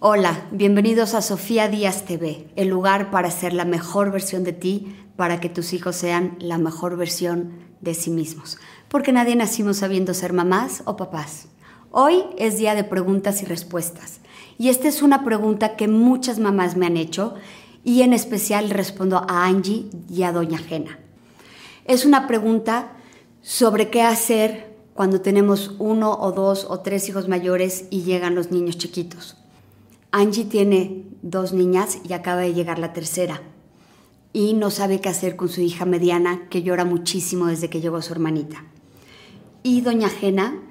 Hola, bienvenidos a Sofía Díaz TV, el lugar para ser la mejor versión de ti, para que tus hijos sean la mejor versión de sí mismos. Porque nadie nacimos sabiendo ser mamás o papás. Hoy es día de preguntas y respuestas. Y esta es una pregunta que muchas mamás me han hecho y en especial respondo a Angie y a Doña Jena. Es una pregunta sobre qué hacer cuando tenemos uno o dos o tres hijos mayores y llegan los niños chiquitos. Angie tiene dos niñas y acaba de llegar la tercera. Y no sabe qué hacer con su hija mediana, que llora muchísimo desde que llegó su hermanita. Y doña Jena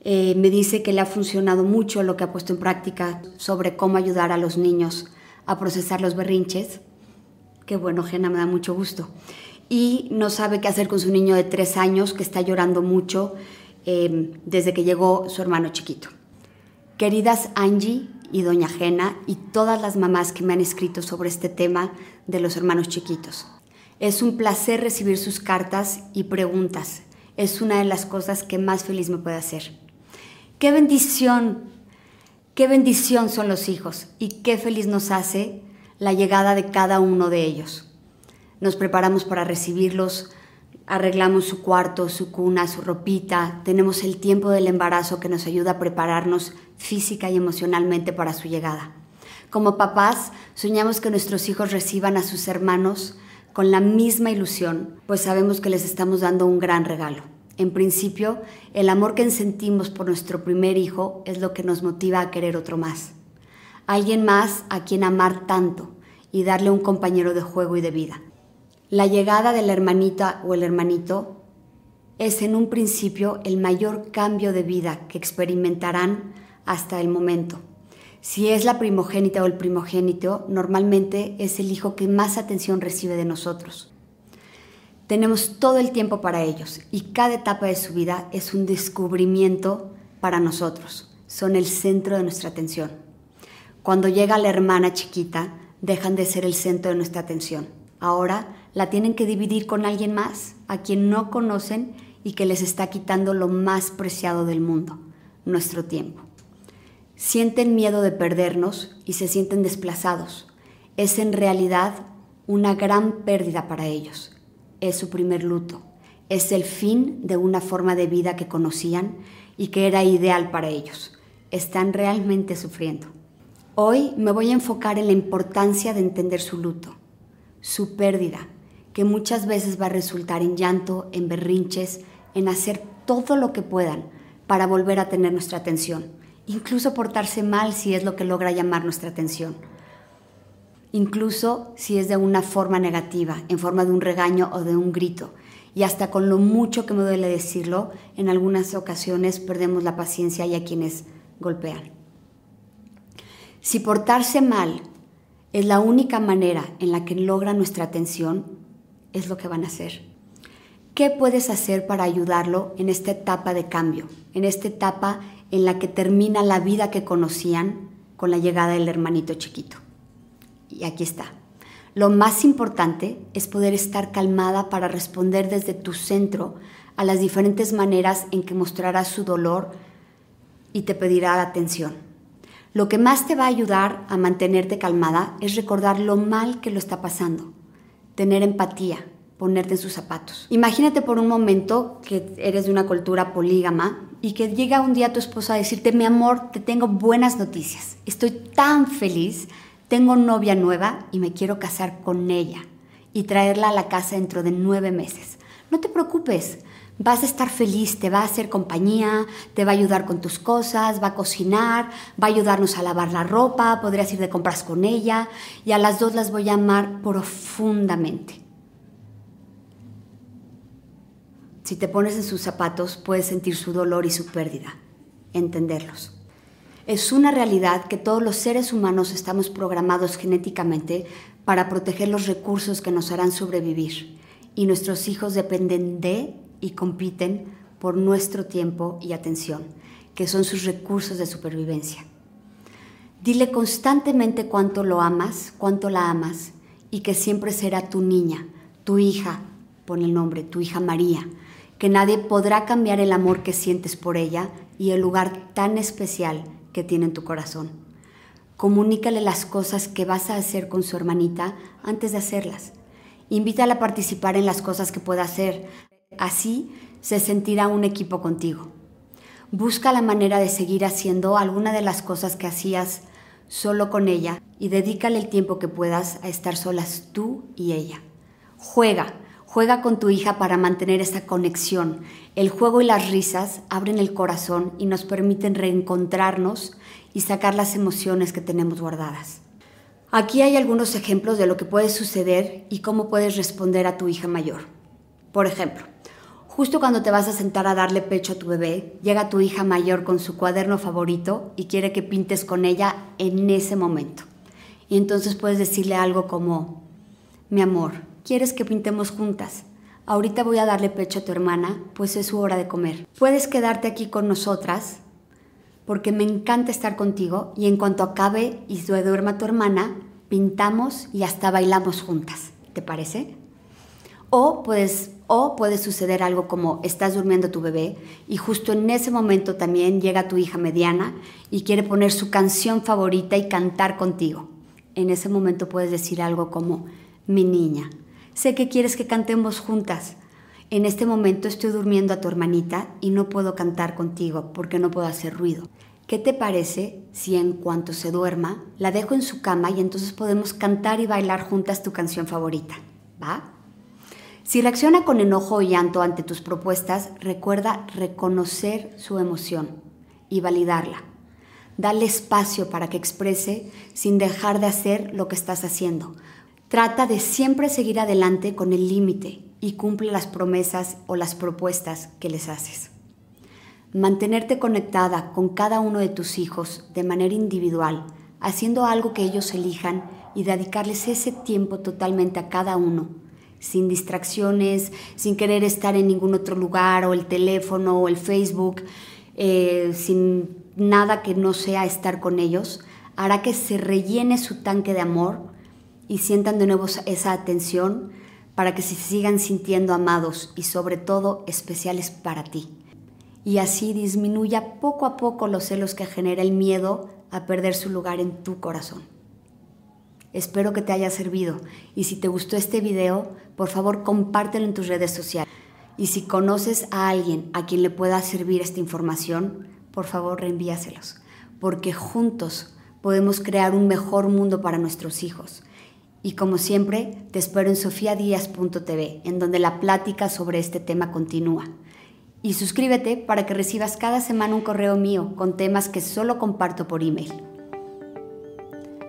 eh, me dice que le ha funcionado mucho lo que ha puesto en práctica sobre cómo ayudar a los niños a procesar los berrinches. Qué bueno, Jena, me da mucho gusto. Y no sabe qué hacer con su niño de tres años que está llorando mucho eh, desde que llegó su hermano chiquito. Queridas Angie y Doña Jena y todas las mamás que me han escrito sobre este tema de los hermanos chiquitos. Es un placer recibir sus cartas y preguntas. Es una de las cosas que más feliz me puede hacer. Qué bendición, qué bendición son los hijos y qué feliz nos hace la llegada de cada uno de ellos. Nos preparamos para recibirlos, arreglamos su cuarto, su cuna, su ropita, tenemos el tiempo del embarazo que nos ayuda a prepararnos física y emocionalmente para su llegada. Como papás, soñamos que nuestros hijos reciban a sus hermanos con la misma ilusión, pues sabemos que les estamos dando un gran regalo. En principio, el amor que sentimos por nuestro primer hijo es lo que nos motiva a querer otro más. Alguien más a quien amar tanto y darle un compañero de juego y de vida. La llegada de la hermanita o el hermanito es en un principio el mayor cambio de vida que experimentarán hasta el momento. Si es la primogénita o el primogénito, normalmente es el hijo que más atención recibe de nosotros. Tenemos todo el tiempo para ellos y cada etapa de su vida es un descubrimiento para nosotros. Son el centro de nuestra atención. Cuando llega la hermana chiquita, dejan de ser el centro de nuestra atención. Ahora la tienen que dividir con alguien más, a quien no conocen y que les está quitando lo más preciado del mundo, nuestro tiempo. Sienten miedo de perdernos y se sienten desplazados. Es en realidad una gran pérdida para ellos. Es su primer luto. Es el fin de una forma de vida que conocían y que era ideal para ellos. Están realmente sufriendo. Hoy me voy a enfocar en la importancia de entender su luto, su pérdida, que muchas veces va a resultar en llanto, en berrinches, en hacer todo lo que puedan para volver a tener nuestra atención, incluso portarse mal si es lo que logra llamar nuestra atención, incluso si es de una forma negativa, en forma de un regaño o de un grito. Y hasta con lo mucho que me duele decirlo, en algunas ocasiones perdemos la paciencia y a quienes golpean. Si portarse mal es la única manera en la que logra nuestra atención, es lo que van a hacer. ¿Qué puedes hacer para ayudarlo en esta etapa de cambio, en esta etapa en la que termina la vida que conocían con la llegada del hermanito chiquito? Y aquí está. Lo más importante es poder estar calmada para responder desde tu centro a las diferentes maneras en que mostrarás su dolor y te pedirá atención. Lo que más te va a ayudar a mantenerte calmada es recordar lo mal que lo está pasando tener empatía, ponerte en sus zapatos. Imagínate por un momento que eres de una cultura polígama y que llega un día tu esposa a decirte, mi amor, te tengo buenas noticias, estoy tan feliz, tengo novia nueva y me quiero casar con ella y traerla a la casa dentro de nueve meses. No te preocupes, vas a estar feliz, te va a hacer compañía, te va a ayudar con tus cosas, va a cocinar, va a ayudarnos a lavar la ropa, podrías ir de compras con ella y a las dos las voy a amar profundamente. Si te pones en sus zapatos, puedes sentir su dolor y su pérdida, entenderlos. Es una realidad que todos los seres humanos estamos programados genéticamente para proteger los recursos que nos harán sobrevivir y nuestros hijos dependen de y compiten por nuestro tiempo y atención, que son sus recursos de supervivencia. Dile constantemente cuánto lo amas, cuánto la amas y que siempre será tu niña, tu hija, pon el nombre, tu hija María, que nadie podrá cambiar el amor que sientes por ella y el lugar tan especial que tiene en tu corazón. Comunícale las cosas que vas a hacer con su hermanita antes de hacerlas. Invítala a participar en las cosas que pueda hacer. Así se sentirá un equipo contigo. Busca la manera de seguir haciendo alguna de las cosas que hacías solo con ella y dedícale el tiempo que puedas a estar solas tú y ella. Juega, juega con tu hija para mantener esa conexión. El juego y las risas abren el corazón y nos permiten reencontrarnos y sacar las emociones que tenemos guardadas. Aquí hay algunos ejemplos de lo que puede suceder y cómo puedes responder a tu hija mayor. Por ejemplo, justo cuando te vas a sentar a darle pecho a tu bebé, llega tu hija mayor con su cuaderno favorito y quiere que pintes con ella en ese momento. Y entonces puedes decirle algo como, mi amor, ¿quieres que pintemos juntas? Ahorita voy a darle pecho a tu hermana, pues es su hora de comer. Puedes quedarte aquí con nosotras porque me encanta estar contigo y en cuanto acabe y duerma tu hermana, pintamos y hasta bailamos juntas. ¿Te parece? O puedes o puede suceder algo como estás durmiendo tu bebé y justo en ese momento también llega tu hija mediana y quiere poner su canción favorita y cantar contigo. En ese momento puedes decir algo como, mi niña, sé que quieres que cantemos juntas, en este momento estoy durmiendo a tu hermanita y no puedo cantar contigo porque no puedo hacer ruido. ¿Qué te parece si en cuanto se duerma la dejo en su cama y entonces podemos cantar y bailar juntas tu canción favorita? ¿Va? Si reacciona con enojo o llanto ante tus propuestas, recuerda reconocer su emoción y validarla. Dale espacio para que exprese sin dejar de hacer lo que estás haciendo. Trata de siempre seguir adelante con el límite y cumple las promesas o las propuestas que les haces. Mantenerte conectada con cada uno de tus hijos de manera individual, haciendo algo que ellos elijan y dedicarles ese tiempo totalmente a cada uno, sin distracciones, sin querer estar en ningún otro lugar o el teléfono o el Facebook, eh, sin nada que no sea estar con ellos, hará que se rellene su tanque de amor y sientan de nuevo esa atención para que se sigan sintiendo amados y sobre todo especiales para ti. Y así disminuya poco a poco los celos que genera el miedo a perder su lugar en tu corazón. Espero que te haya servido y si te gustó este video, por favor compártelo en tus redes sociales. Y si conoces a alguien a quien le pueda servir esta información, por favor reenvíaselos, porque juntos podemos crear un mejor mundo para nuestros hijos y como siempre, te espero en sofiadías.tv, en donde la plática sobre este tema continúa. Y suscríbete para que recibas cada semana un correo mío con temas que solo comparto por email.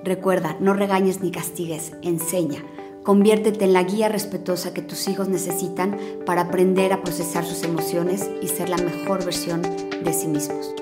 Recuerda, no regañes ni castigues, enseña. Conviértete en la guía respetuosa que tus hijos necesitan para aprender a procesar sus emociones y ser la mejor versión de sí mismos.